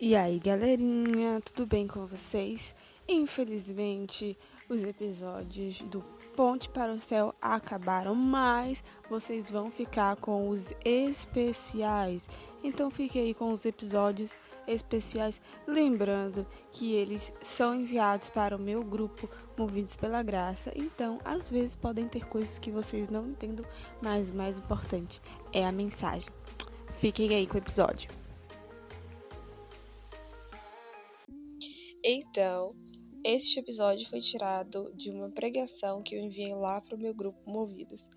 E aí, galerinha, tudo bem com vocês? Infelizmente, os episódios do Ponte para o Céu acabaram, mas vocês vão ficar com os especiais. Então fique aí com os episódios especiais, lembrando que eles são enviados para o meu grupo Movidos pela Graça. Então, às vezes podem ter coisas que vocês não entendam, mas o mais importante é a mensagem. Fiquem aí com o episódio. Então, este episódio foi tirado de uma pregação que eu enviei lá para o meu grupo Movidas.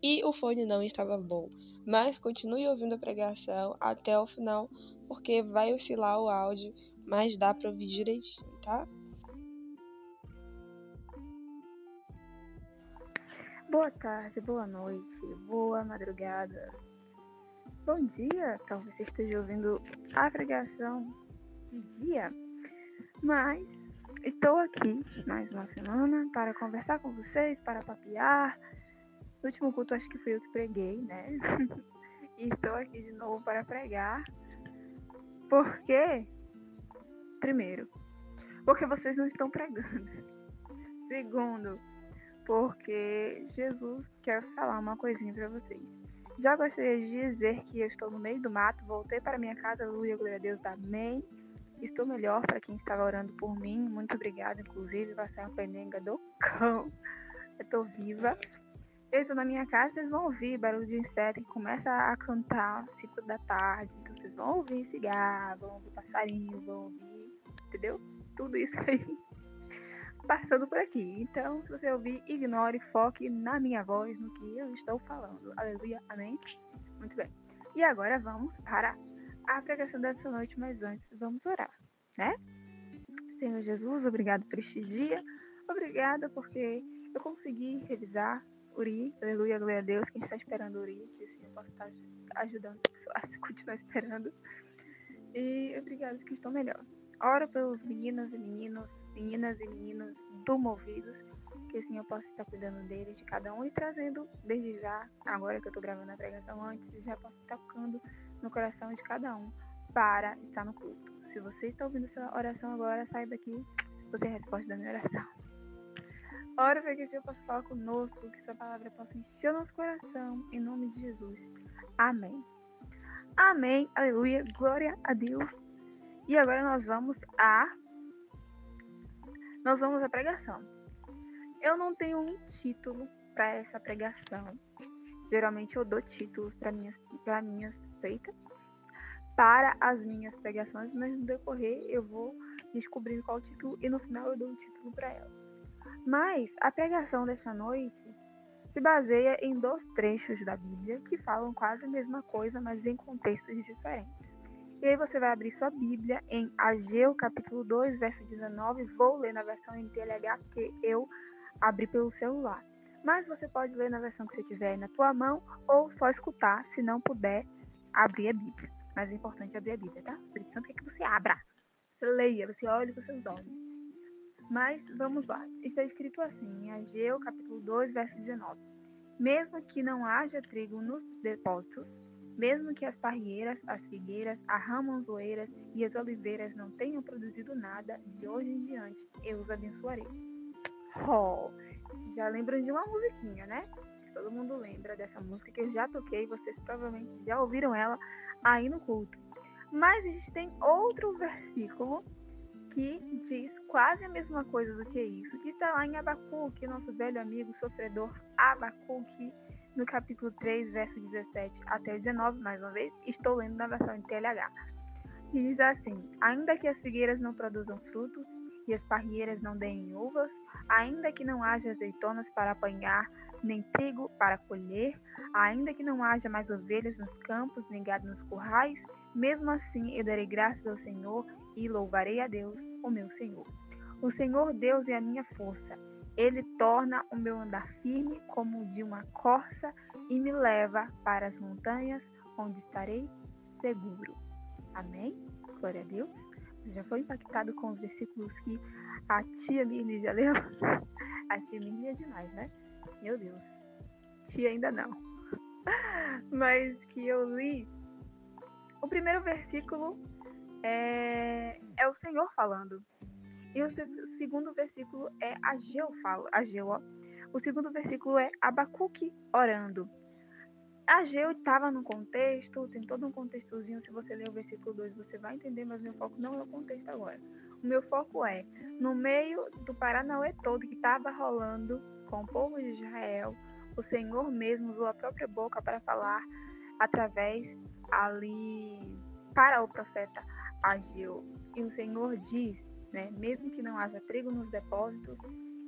E o fone não estava bom, mas continue ouvindo a pregação até o final, porque vai oscilar o áudio, mas dá para ouvir direitinho, tá? Boa tarde, boa noite, boa madrugada, bom dia. Talvez você esteja ouvindo a pregação de dia, mas estou aqui mais uma semana para conversar com vocês, para papear. No último culto acho que fui eu que preguei, né? e estou aqui de novo para pregar. Porque, primeiro, porque vocês não estão pregando. Segundo, porque Jesus quer falar uma coisinha para vocês. Já gostaria de dizer que eu estou no meio do mato, voltei para minha casa, aleluia, glória a Deus, amém. Estou melhor para quem estava orando por mim. Muito obrigada, inclusive, vai ser uma penenga do cão. Eu estou viva. Eu estou na minha casa, vocês vão ouvir barulho de inseto que começa a cantar 5 da tarde. Então vocês vão ouvir cigarro, vão ouvir passarinho, vão ouvir, entendeu? Tudo isso aí passando por aqui. Então, se você ouvir, ignore, foque na minha voz, no que eu estou falando. Aleluia, amém? Muito bem. E agora vamos para a pregação dessa noite, mas antes vamos orar, né? Senhor Jesus, obrigado por este dia. Obrigada porque eu consegui revisar Uri. Aleluia, glória a Deus. Quem está esperando Uri, que assim eu posso estar ajudando a pessoa a continuar esperando. E obrigada que estou melhor. Oro pelos meninos e meninos, meninas e meninos do Movidos, que o Senhor possa estar cuidando deles, de cada um, e trazendo, desde já, agora que eu estou gravando a pregação antes, já posso estar tocando no coração de cada um para estar no culto. Se você está ouvindo essa oração agora, saiba que você é a resposta da minha oração. Ora para que o Senhor possa falar conosco, que sua palavra possa encher o nosso coração, em nome de Jesus. Amém. Amém. Aleluia. Glória a Deus. E agora nós vamos a nós vamos à pregação. Eu não tenho um título para essa pregação. Geralmente eu dou títulos para minhas para minhas feitas para as minhas pregações, mas no decorrer eu vou descobrindo qual o título e no final eu dou um título para ela. Mas a pregação dessa noite se baseia em dois trechos da Bíblia que falam quase a mesma coisa, mas em contextos diferentes. E aí você vai abrir sua Bíblia em Ageu, capítulo 2, verso 19. Vou ler na versão NTLH, porque eu abri pelo celular. Mas você pode ler na versão que você tiver na tua mão ou só escutar, se não puder abrir a Bíblia. Mas é importante abrir a Bíblia, tá? O Espírito Santo quer que você abra. Você leia, você olhe com seus olhos. Mas vamos lá. Está escrito assim, em Ageu, capítulo 2, verso 19. Mesmo que não haja trigo nos depósitos, mesmo que as parreiras, as figueiras, as ramonzoeiras e as oliveiras não tenham produzido nada, de hoje em diante eu os abençoarei. Oh, já lembram de uma musiquinha, né? Todo mundo lembra dessa música que eu já toquei, vocês provavelmente já ouviram ela aí no culto. Mas existem outro versículo que diz quase a mesma coisa do que isso, que está lá em Abacuque, nosso velho amigo sofredor Abacuque, no capítulo 3, verso 17 até 19, mais uma vez, estou lendo na versão em TLH. E diz assim: Ainda que as figueiras não produzam frutos e as parreiras não deem uvas, ainda que não haja azeitonas para apanhar, nem trigo para colher, ainda que não haja mais ovelhas nos campos, nem gado nos currais, mesmo assim eu darei graças ao Senhor e louvarei a Deus, o meu Senhor. O Senhor Deus é a minha força. Ele torna o meu andar firme como o de uma corça e me leva para as montanhas, onde estarei seguro. Amém? Glória a Deus. Já foi impactado com os versículos que a tia Mirli já leu? A tia Mirli é demais, né? Meu Deus. Tia ainda não. Mas que eu li. O primeiro versículo é é o Senhor falando. E o segundo versículo é Ageu fala, Ageu, ó. O segundo versículo é Abacuque orando. Ageu estava no contexto, tem todo um contextozinho, se você ler o versículo 2 você vai entender, mas meu foco não é o contexto agora. O meu foco é, no meio do Paranauê todo que estava rolando com o povo de Israel, o Senhor mesmo usou a própria boca para falar através ali para o profeta Ageu. E o Senhor diz, né, mesmo que não haja trigo nos depósitos,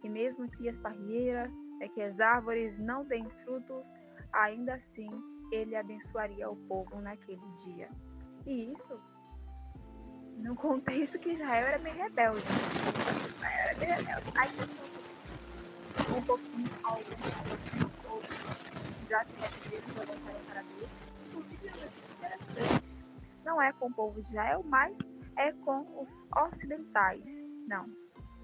e mesmo que as parreiras, é, que as árvores não deem frutos, ainda assim ele abençoaria o povo naquele dia. E isso no contexto que Israel era bem rebelde. Israel era bem rebelde. Aí um pouquinho alguns já se já voltaram para Deus. Inclusive, não é com o povo de Israel, mas é com os ocidentais. Não,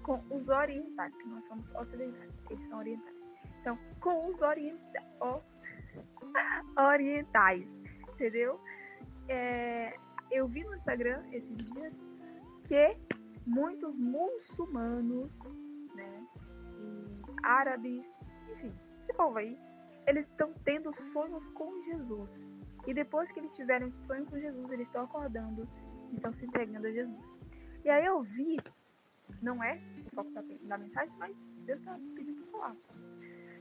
com os orientais, que nós somos ocidentais, eles são orientais. Então, com os orienta o... orientais, entendeu? É, eu vi no Instagram esses dias que muitos muçulmanos, árabes, enfim, esse povo aí, eles estão tendo sonhos com Jesus. E depois que eles tiveram esse sonho com Jesus, eles estão acordando estão se entregando a Jesus. E aí eu vi, não é o foco da, da mensagem, mas Deus está pedindo para falar.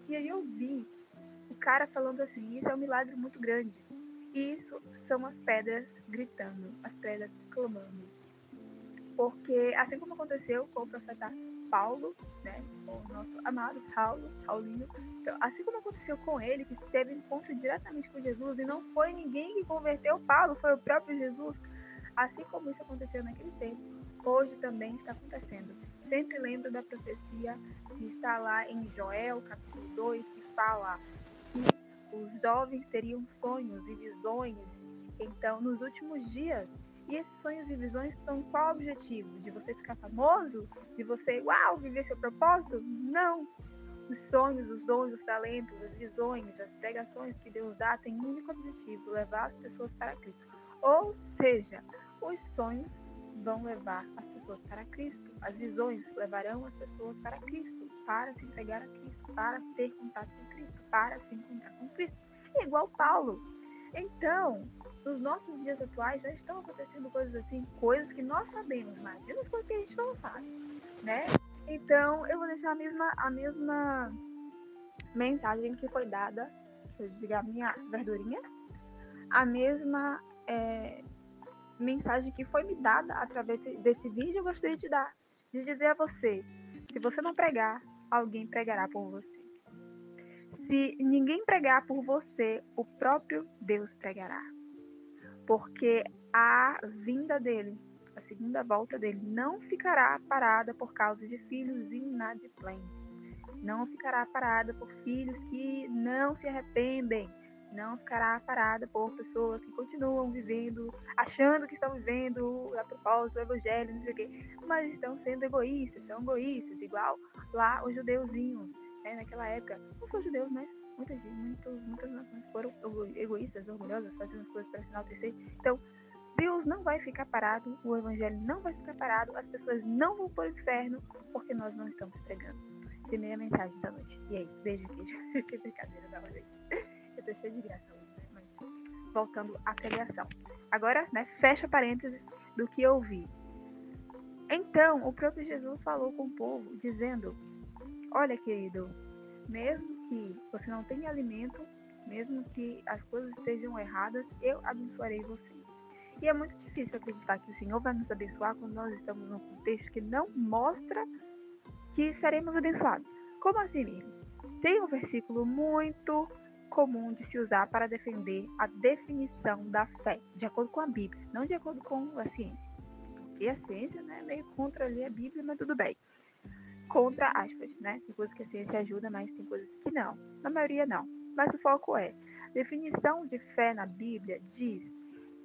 E aí eu vi o cara falando assim, isso é um milagre muito grande. E isso são as pedras gritando, as pedras clamando. Porque assim como aconteceu com o profeta Paulo, né, o nosso amado Paulo, Paulinho, então, assim como aconteceu com ele, que teve encontro diretamente com Jesus, e não foi ninguém que converteu Paulo, foi o próprio Jesus, assim como isso aconteceu naquele tempo, hoje também está acontecendo. Sempre lembra da profecia que está lá em Joel, capítulo 2, que fala que os jovens teriam sonhos e visões, então, nos últimos dias, e esses sonhos e visões são qual objetivo? De você ficar famoso? De você, uau, viver seu propósito? Não! Os sonhos, os dons, os talentos, as visões, as pregações que Deus dá têm um único objetivo: levar as pessoas para Cristo. Ou seja, os sonhos vão levar as pessoas para Cristo, as visões levarão as pessoas para Cristo, para se entregar a Cristo, para ter contato com Cristo, para se encontrar com Cristo. É igual Paulo. Então, nos nossos dias atuais já estão acontecendo coisas assim, coisas que nós sabemos, mas as coisas que a gente não sabe, né? Então, eu vou deixar a mesma, a mesma mensagem que foi dada, diga a minha verdurinha, a mesma é, mensagem que foi me dada através desse vídeo, eu gostaria de dar, de dizer a você, se você não pregar, alguém pregará por você. Se ninguém pregar por você, o próprio Deus pregará porque a vinda dele, a segunda volta dele, não ficará parada por causa de filhos inadimplentes. Não ficará parada por filhos que não se arrependem. Não ficará parada por pessoas que continuam vivendo, achando que estão vivendo a propósito do evangelho, não sei o quê, mas estão sendo egoístas, são egoístas, igual lá os judeuzinhos, né, naquela época. Não são judeus, mas muitas, muitas, muitas nações foram egoístas, orgulhosas, fazendo as coisas para se enaltecer. Então, Deus não vai ficar parado, o evangelho não vai ficar parado, as pessoas não vão para o inferno porque nós não estamos pregando. Primeira mensagem da noite. E é isso. Beijo, queijo. que brincadeira da noite. Eu tô cheio de graça hoje, né? Mas, voltando à pregação. Agora, né, fecha parênteses do que eu vi. Então, o próprio Jesus falou com o povo, dizendo: Olha, querido, mesmo que você não tenha alimento, mesmo que as coisas estejam erradas, eu abençoarei vocês. E é muito difícil acreditar que o Senhor vai nos abençoar quando nós estamos num contexto que não mostra que seremos abençoados. Como assim, mesmo? Tem um versículo muito comum de se usar para defender a definição da fé, de acordo com a Bíblia, não de acordo com a ciência. Porque a ciência né, é meio contra ali a Bíblia, mas tudo bem contra aspas, né? Tem coisas que a ciência ajuda, mas tem coisas que não. Na maioria não. Mas o foco é: definição de fé na Bíblia diz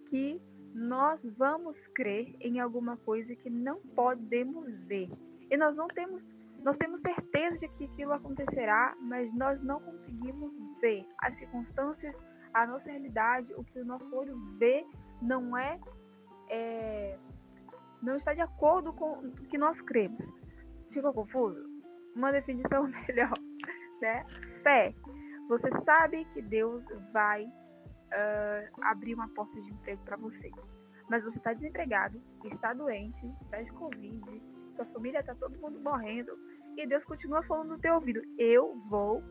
que nós vamos crer em alguma coisa que não podemos ver. E nós não temos nós temos certeza de que aquilo acontecerá, mas nós não conseguimos ver as circunstâncias, a nossa realidade, o que o nosso olho vê não é, é não está de acordo com o que nós cremos. Ficou confuso? Uma definição melhor, né? Fé. Você sabe que Deus vai uh, abrir uma porta de emprego para você, mas você está desempregado, está doente, está de Covid, sua família está todo mundo morrendo e Deus continua falando no teu ouvido: Eu vou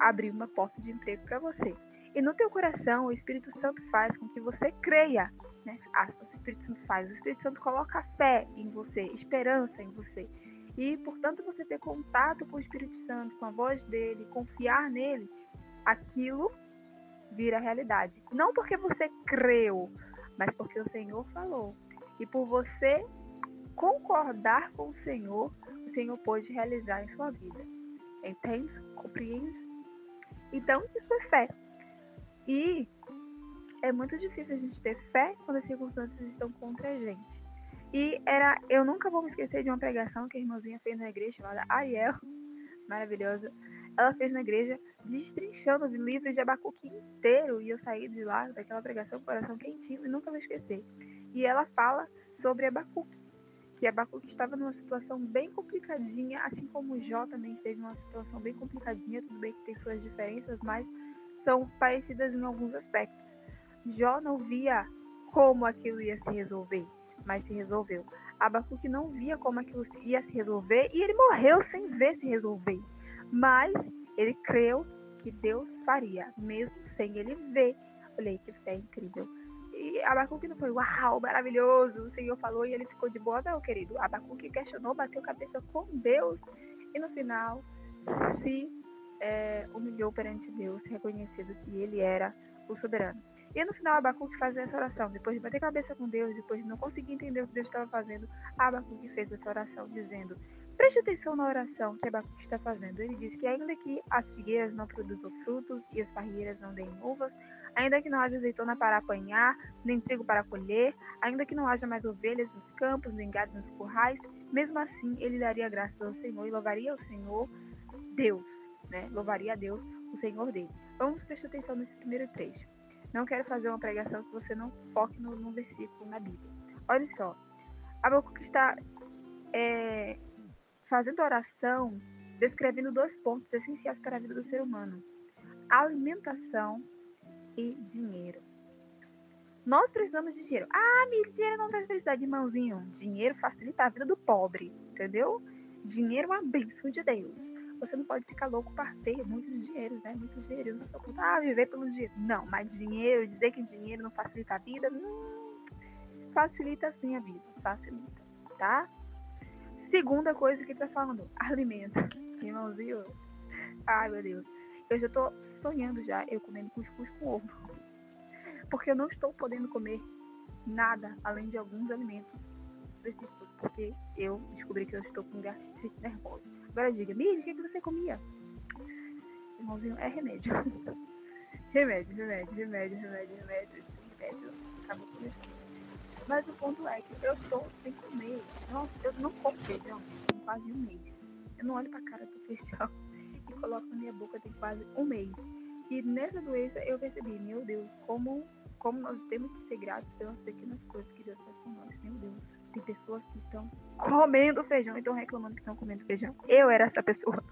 abrir uma porta de emprego para você. E no teu coração, o Espírito Santo faz com que você creia, né? Aspas, o Espírito Santo faz. O Espírito Santo coloca fé em você, esperança em você. E, portanto, você ter contato com o Espírito Santo, com a voz dele, confiar nele, aquilo vira realidade. Não porque você creu, mas porque o Senhor falou. E por você concordar com o Senhor, o Senhor pode realizar em sua vida. Entende? Compreende? Então, isso é fé. E é muito difícil a gente ter fé quando as circunstâncias estão contra a gente. E era, eu nunca vou me esquecer de uma pregação que a irmãzinha fez na igreja chamada Ariel, maravilhosa. Ela fez na igreja destrinchando o livro de Abacuque inteiro e eu saí de lá daquela pregação com o coração quentinho e nunca vou esquecer. E ela fala sobre Abacuque, que Abacuque estava numa situação bem complicadinha, assim como Jó também esteve numa situação bem complicadinha, tudo bem que tem suas diferenças, mas são parecidas em alguns aspectos. Jó não via como aquilo ia se resolver, mas se resolveu. Abacuque não via como aquilo ia se resolver e ele morreu sem ver se resolver. Mas ele creu que Deus faria, mesmo sem ele ver. Olha que fé incrível. E Abacuque não foi, uau, maravilhoso, o Senhor falou e ele ficou de boa, não, querido. Abacuque questionou, bateu cabeça com Deus e no final se é, humilhou perante Deus, reconhecendo que ele era o soberano. E no final, Abacuque faz essa oração. Depois de bater cabeça com Deus, depois de não conseguir entender o que Deus estava fazendo, Abacuque fez essa oração, dizendo: Preste atenção na oração que Abacuque está fazendo. Ele diz que, ainda que as figueiras não produzam frutos e as parreiras não deem uvas, ainda que não haja azeitona para apanhar, nem trigo para colher, ainda que não haja mais ovelhas nos campos, nem gado nos currais, mesmo assim ele daria graças ao Senhor e louvaria o Senhor Deus né? Louvaria a Deus, o Senhor dele. Vamos prestar atenção nesse primeiro trecho. Não quero fazer uma pregação que você não foque no, no versículo na Bíblia. Olha só, Abacuque está é, fazendo oração, descrevendo dois pontos essenciais para a vida do ser humano: alimentação e dinheiro. Nós precisamos de dinheiro. Ah, meu dinheiro não traz felicidade, irmãozinho. Dinheiro facilita a vida do pobre, entendeu? Dinheiro é uma bênção de Deus você não pode ficar louco para ter muitos dinheiros, né? Muitos dinheiros na sua conta. Ah, viver pelo dinheiro. Não, mas dinheiro, dizer que dinheiro não facilita a vida, não facilita sim a vida. Facilita, tá? Segunda coisa que tá falando, alimento. Irmãozinho, ai meu Deus. Eu já tô sonhando já, eu comendo cuscuz com ovo. Porque eu não estou podendo comer nada além de alguns alimentos específicos, porque eu descobri que eu estou com gastrite nervosa. Agora diga, Miri, o que, é que você comia? Irmãozinho, é remédio. remédio, remédio, remédio, remédio, remédio, remédio. Acabou com isso. Mas o ponto é que eu estou sem comer. Nossa, eu não como feijão tem quase um mês. Eu não olho pra cara do feijão e coloco na minha boca tem quase um mês. E nessa doença eu percebi, meu Deus, como, como nós temos que ser gratos pelas pequenas coisas que Deus faz com nós, meu Deus tem pessoas que estão comendo feijão e estão reclamando que estão comendo feijão. Eu era essa pessoa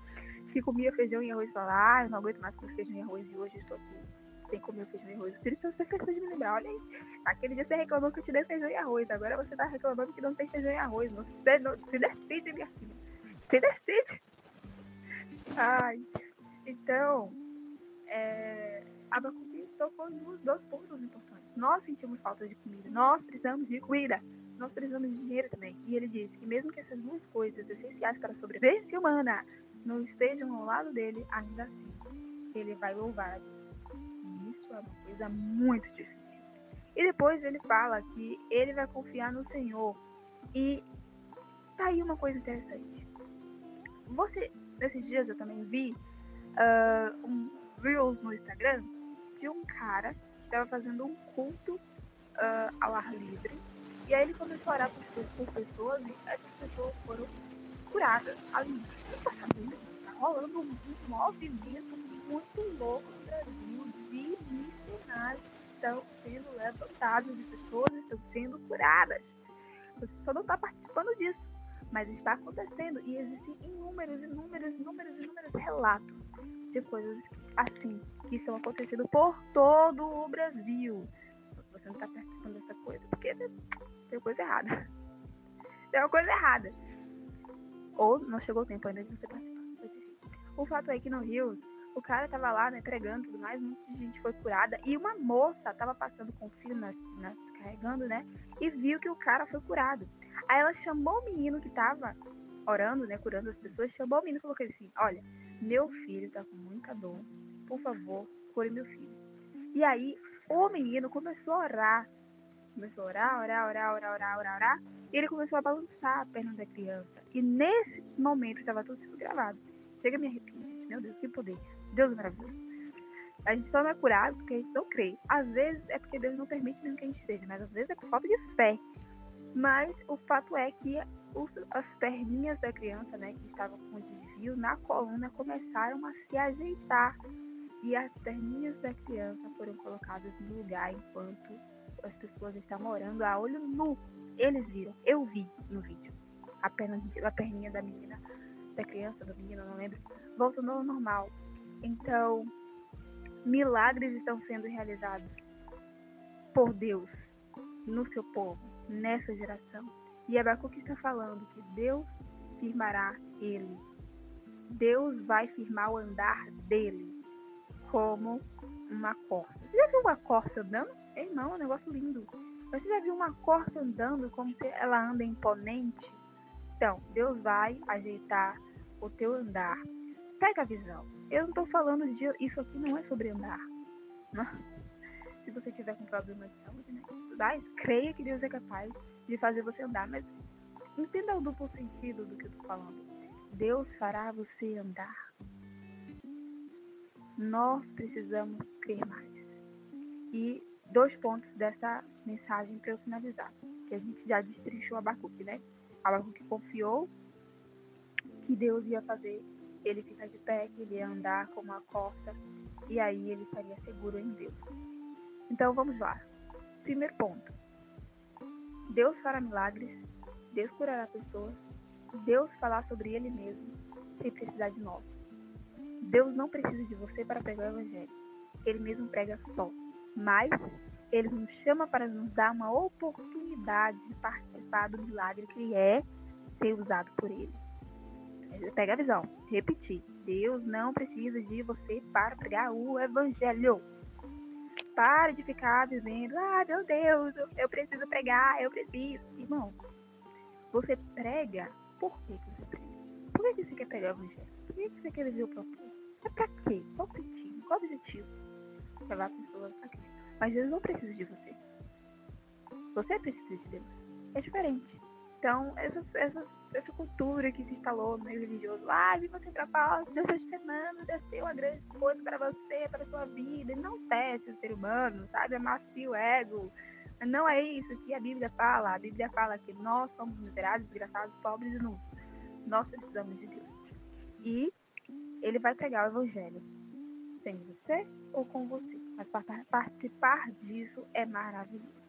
que comia feijão e arroz e falava, ah, eu não aguento mais comer feijão e arroz e hoje estou aqui sem comer feijão e arroz. Por isso você esqueceu de me lembrar, olha aí. Aquele dia você reclamou que eu te dei feijão e arroz, agora você está reclamando que não tem feijão e arroz. Você não, se decide, minha filha. Se decide. Ai, então, é, Abacuque tocou nos dois pontos importantes. Nós sentimos falta de comida, nós precisamos de comida nós precisamos de dinheiro também. E ele diz que mesmo que essas duas coisas essenciais para a sobrevivência humana não estejam ao lado dele, ainda assim, ele vai louvar a Deus. E isso é uma coisa muito difícil. E depois ele fala que ele vai confiar no Senhor. E tá aí uma coisa interessante. Você, nesses dias eu também vi uh, um Reels no Instagram de um cara que estava fazendo um culto uh, ao ar livre e aí ele começou a orar por, por pessoas e essas pessoas foram curadas ali. Você tá sabendo? Tá rolando um movimento muito louco no Brasil de missionários que estão sendo levantados, de pessoas que estão sendo curadas. Você só não está participando disso. Mas está acontecendo e existem inúmeros, inúmeros, inúmeros, inúmeros relatos de coisas assim que estão acontecendo por todo o Brasil. Você não está participando dessa coisa, porque tem coisa errada. Tem uma coisa errada. Ou não chegou o tempo ainda de você participar. O fato é que no Rios, o cara tava lá, né, pregando tudo mais, muita gente foi curada. E uma moça tava passando com o filho nas, nas, carregando, né? E viu que o cara foi curado. Aí ela chamou o menino que tava orando, né, curando as pessoas, chamou o menino e falou assim: Olha, meu filho tá com muita dor, por favor, cure meu filho. E aí o menino começou a orar, começou a orar, orar, orar, orar, orar, orar, orar, e ele começou a balançar a perna da criança. E nesse momento estava tudo sendo gravado. Chega a me arrepiar, meu Deus, que poder. Deus é maravilhoso. A gente só não é curado porque a gente não crê. Às vezes é porque Deus não permite mesmo que a gente seja, mas às vezes é por falta de fé. Mas o fato é que os, as perninhas da criança, né, que estavam com desvio na coluna, começaram a se ajeitar. E as perninhas da criança foram colocadas no lugar enquanto as pessoas estavam orando a olho nu. Eles viram, eu vi no vídeo. A, perna, a perninha da menina, da criança, do menino, não lembro, voltou ao normal. Então, milagres estão sendo realizados por Deus no seu povo, nessa geração. E Abacuque está falando que Deus firmará ele. Deus vai firmar o andar dele como uma corça. Você já viu uma corça andando? Ei, não, é um negócio lindo. Mas você já viu uma corça andando como se ela anda imponente? Então, Deus vai ajeitar o teu andar. Pega a visão. Eu não estou falando de. Isso aqui não é sobre andar. Não. Se você tiver com problema de saúde, né? Estudar, creia que Deus é capaz de fazer você andar. Mas entenda o duplo sentido do que eu estou falando. Deus fará você andar. Nós precisamos crer mais. E dois pontos dessa mensagem para eu finalizar. Que a gente já destrinchou Abacuque, né? Abacuque confiou que Deus ia fazer ele ficar de pé, que ele ia andar como uma corça, e aí ele estaria seguro em Deus. Então vamos lá. Primeiro ponto. Deus fará milagres, Deus curará pessoas, Deus falar sobre ele mesmo, sem precisar de nós. Deus não precisa de você para pregar o evangelho. Ele mesmo prega só. Mas ele nos chama para nos dar uma oportunidade de participar do milagre que é ser usado por ele. Pega a visão. Repetir. Deus não precisa de você para pregar o evangelho. Pare de ficar dizendo, ah, meu Deus, eu preciso pregar, eu preciso. Irmão, você prega, por que, você prega? Por que, você quer pregar o evangelho? Por que, você quer viver o propósito? É pra quê? Qual sentido? Qual objetivo? Levar pessoas a Cristo. Mas Deus não precisa de você. Você precisa de Deus. É diferente. Então, essas, essas, essa cultura que se instalou no meio religioso, ah, viva sem propósito, Deus está te chamando, deve ser uma grande coisa para você, para a sua vida. Não teste o ser humano, sabe? Amacia o ego. Não é isso que a Bíblia fala. A Bíblia fala que nós somos miseráveis, desgraçados, pobres e nus. Nós precisamos de Deus. E ele vai pregar o evangelho sem você ou com você. Mas participar disso é maravilhoso.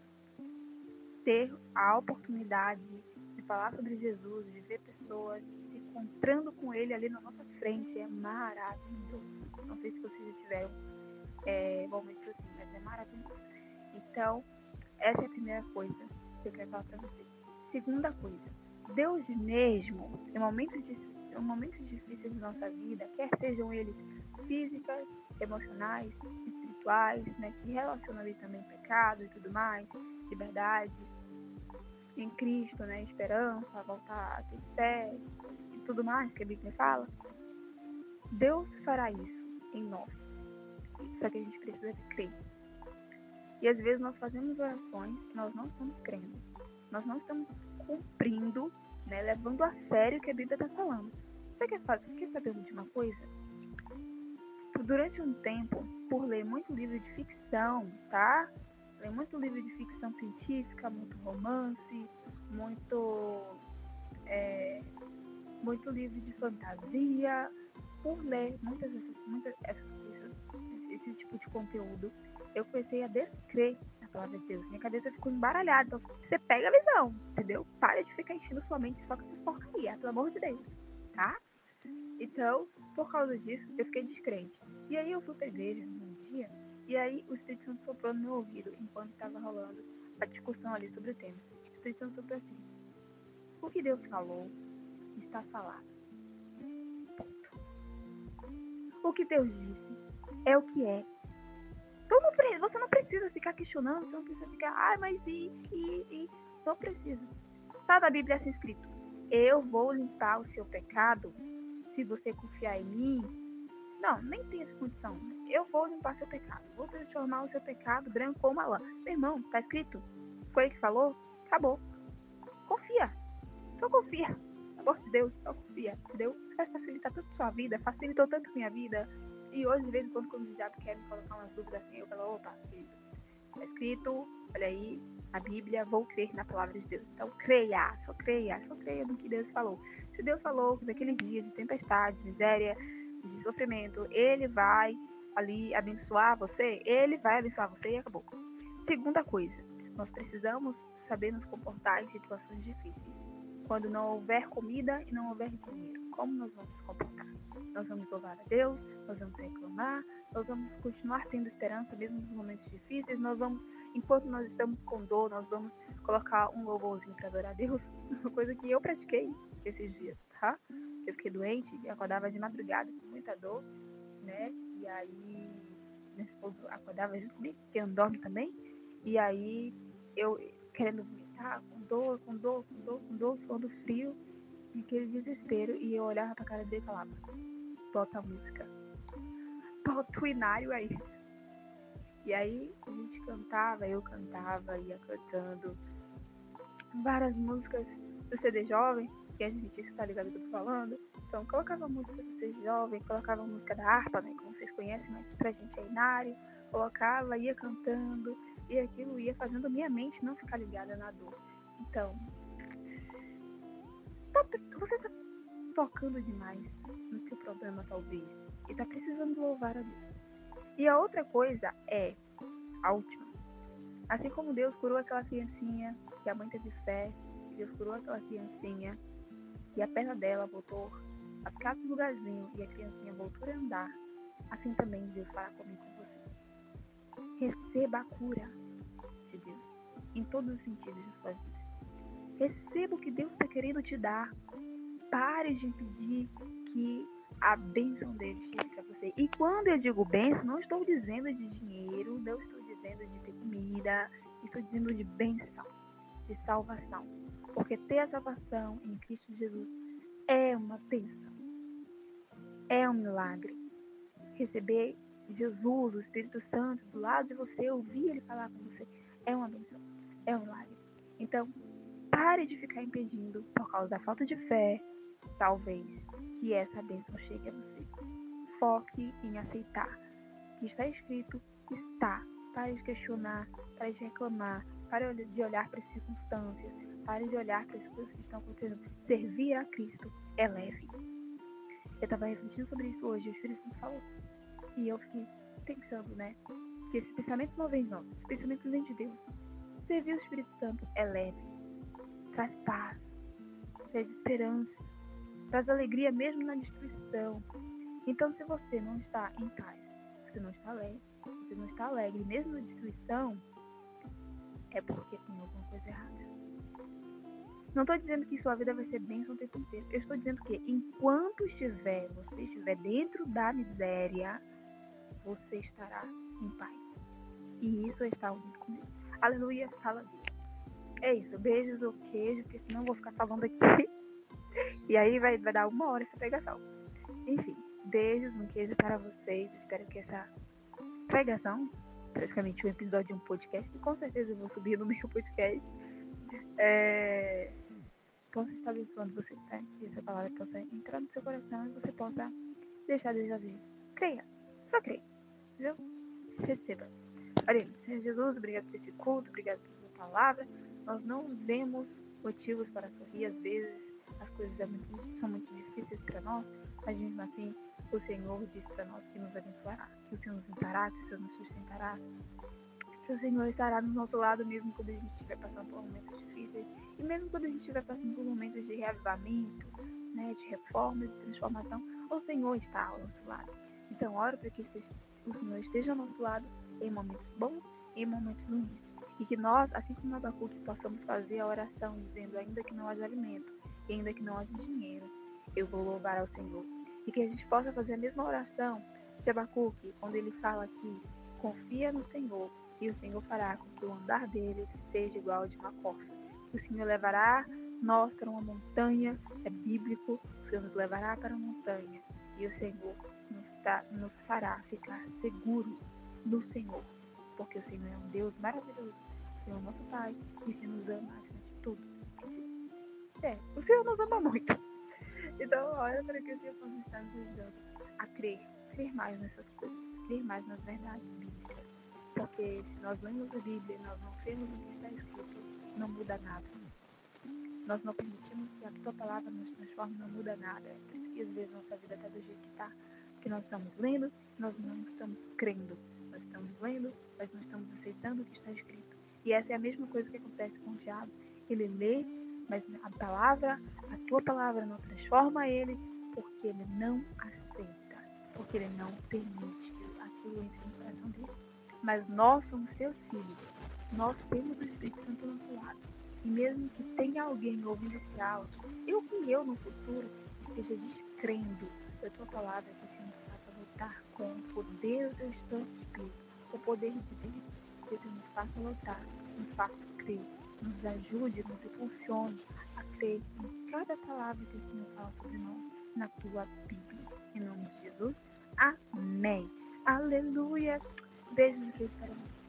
Ter a oportunidade falar sobre Jesus, de ver pessoas se encontrando com Ele ali na nossa frente é maravilhoso. Não sei se vocês já tiveram é, momentos assim, mas é maravilhoso. Então, essa é a primeira coisa que eu quero falar para vocês. Segunda coisa, Deus mesmo, em momentos, de, em momentos difíceis de nossa vida, quer sejam eles físicas, emocionais, espirituais, né, que relacionam ali também pecado e tudo mais, liberdade, em Cristo, né, esperança, voltar a ter fé e tudo mais que a Bíblia fala, Deus fará isso em nós. Só que a gente precisa crer. E às vezes nós fazemos orações que nós não estamos crendo. Nós não estamos cumprindo, né, levando a sério o que a Bíblia está falando. Você quer, fazer, você quer saber de uma coisa? Durante um tempo, por ler muito livro de ficção, tá? Tem muito livro de ficção científica, muito romance, muito, é, muito livro de fantasia. Por ler muitas dessas, muitas essas coisas, esse, esse tipo de conteúdo, eu comecei a descrer na palavra de Deus. Minha cabeça ficou embaralhada. Então você pega a visão, entendeu? Para de ficar enchendo sua mente só com essas porcaria, pelo amor de Deus, tá? Então, por causa disso, eu fiquei descrente. E aí eu fui pra igreja num dia, e aí o Espírito Santo soprou no meu ouvido enquanto estava rolando a discussão ali sobre o tema. O Espírito Santo soprou assim. O que Deus falou está falado. Ponto. O que Deus disse é o que é. Precisa ficar questionando, você não precisa ficar, ah, mas e, e, e. Não precisa. Tá na Bíblia assim escrito: Eu vou limpar o seu pecado se você confiar em mim. Não, nem tem essa condição. Eu vou limpar seu pecado. Vou transformar o seu pecado branco como a lã. Meu irmão, tá escrito? Foi ele que falou? Acabou. Confia. Só confia. Pelo amor de Deus, só confia. Entendeu? Isso vai facilitar tanto sua vida. Facilitou tanto minha vida e hoje, de vez em quando, quando o diabo quer me colocar umas dúvidas assim, eu falo, opa, querido, tá escrito, olha aí, a Bíblia, vou crer na palavra de Deus. Então, creia, só creia, só creia no que Deus falou. Se Deus falou que naqueles dias de tempestade, de miséria, de sofrimento, Ele vai ali abençoar você, Ele vai abençoar você e acabou. Segunda coisa, nós precisamos saber nos comportar em situações difíceis. Quando não houver comida e não houver dinheiro, como nós vamos nos comportar? Nós vamos louvar a Deus, nós vamos reclamar, nós vamos continuar tendo esperança mesmo nos momentos difíceis, nós vamos, enquanto nós estamos com dor, nós vamos colocar um louvorzinho para adorar a Deus, uma coisa que eu pratiquei esses dias, tá? Eu fiquei doente e acordava de madrugada com muita dor, né? E aí, meu esposo acordava junto comigo, porque eu dorme também, e aí eu querendo vomitar, com dor, com dor, com dor, com dor, suando frio, aquele desespero, e eu olhava pra cara dele e falava, bota a música. Bota o inário aí. E aí a gente cantava, eu cantava, ia cantando várias músicas do CD Jovem, que a gente está ligado que eu tô falando. Então colocava música do CD Jovem, colocava música da harpa, né? Como vocês conhecem, mas pra gente é inário. Colocava, ia cantando, e aquilo ia fazendo minha mente não ficar ligada na dor. Então, tá, você tá focando demais no seu problema, talvez, e tá precisando louvar a Deus. E a outra coisa é, a última, assim como Deus curou aquela criancinha, que a mãe teve fé, Deus curou aquela criancinha, e a perna dela voltou a ficar no lugarzinho, e a criancinha voltou a andar, assim também Deus fará comigo com você. Receba a cura de Deus, em todos os sentidos de sua vida. Receba o que Deus está querendo te dar pare de impedir que a bênção dele chegue para você. E quando eu digo bênção, não estou dizendo de dinheiro, não estou dizendo de ter comida, estou dizendo de bênção, de salvação. Porque ter a salvação em Cristo Jesus é uma bênção, é um milagre. Receber Jesus, o Espírito Santo, do lado de você, ouvir ele falar com você, é uma bênção, é um milagre. Então, pare de ficar impedindo por causa da falta de fé, talvez, que essa bênção chegue a você. Foque em aceitar. O que está escrito está. Pare de questionar, pare de reclamar, pare de olhar para as circunstâncias, pare de olhar para as coisas que estão acontecendo. Servir a Cristo é leve. Eu estava refletindo sobre isso hoje, o Espírito Santo falou. E eu fiquei pensando, né? Que esses pensamentos não vêm não, esses pensamentos vêm de Deus. Servir o Espírito Santo é leve, traz paz, traz esperança, traz alegria mesmo na destruição. Então, se você não está em paz, você não está alegre, você não está alegre mesmo na destruição, é porque tem alguma coisa errada. Não estou dizendo que sua vida vai ser bênção o tempo inteiro. Eu estou dizendo que enquanto estiver, você estiver dentro da miséria, você estará em paz. E isso é estar unido com Deus. Aleluia, fala Deus. É isso. Beijos ou queijo, porque senão eu vou ficar falando aqui e aí vai, vai dar uma hora essa pregação. Enfim, beijos, um queijo para vocês. Espero que essa pregação, praticamente um episódio de um podcast, que com certeza eu vou subir no meu podcast, é, possa estar abençoando você, tá? Que essa palavra possa entrar no seu coração e você possa deixar Deus agir. Creia, só creia, entendeu? Receba. Oremos, Senhor Jesus, obrigado por esse culto, obrigado por sua palavra. Nós não vemos motivos para sorrir às vezes as coisas são muito difíceis para nós, mas mesmo assim o Senhor diz para nós que nos abençoará, que o Senhor nos ampará, que o Senhor nos sustentará, que o Senhor estará do nosso lado mesmo quando a gente estiver passando por momentos difíceis e mesmo quando a gente estiver passando por momentos de reavivamento, né, de reforma, de transformação, o Senhor está ao nosso lado. Então, ora para que o Senhor esteja ao nosso lado em momentos bons e em momentos ruins. E que nós, assim como Abacuque, possamos fazer a oração dizendo, ainda que não haja alimento, e ainda que não haja dinheiro, eu vou louvar ao Senhor. E que a gente possa fazer a mesma oração de Abacuque, quando ele fala aqui, confia no Senhor, e o Senhor fará com que o andar dele seja igual ao de uma corça. O Senhor levará nós para uma montanha, é bíblico, o Senhor nos levará para uma montanha, e o Senhor nos, nos fará ficar seguros no Senhor, porque o Senhor é um Deus maravilhoso, o Senhor é nosso Pai, e o Senhor nos ama acima de tudo. É, o Senhor nos ama muito. Então, olha para que o Senhor possa estar nos ajudando a crer, crer mais nessas coisas, crer mais nas verdades bíblicas. Porque se nós lemos a Bíblia e nós não cremos no que está escrito, não muda nada. Nós não permitimos que a tua palavra nos transforme, não muda nada. É por isso que às vezes nossa vida está do jeito que está. Que nós estamos lendo, nós não estamos crendo. Nós estamos lendo, mas não estamos aceitando o que está escrito. E essa é a mesma coisa que acontece com o diabo. Ele lê, mas a palavra, a tua palavra não transforma ele, porque ele não aceita, porque ele não permite que aquilo entre no coração dele. Mas nós somos seus filhos, nós temos o Espírito Santo ao nosso lado. E mesmo que tenha alguém ouvindo esse áudio, eu que eu no futuro esteja descrendo da tua palavra, que o Senhor nos faça lutar com o poder do Santo Espírito, o poder de Deus, que o Senhor nos faça lutar, nos faça crer, nos ajude, nos impulsione a crer em cada palavra que o Senhor fala sobre nós na tua Bíblia. Em nome de Jesus, amém. Aleluia. Beijos e para.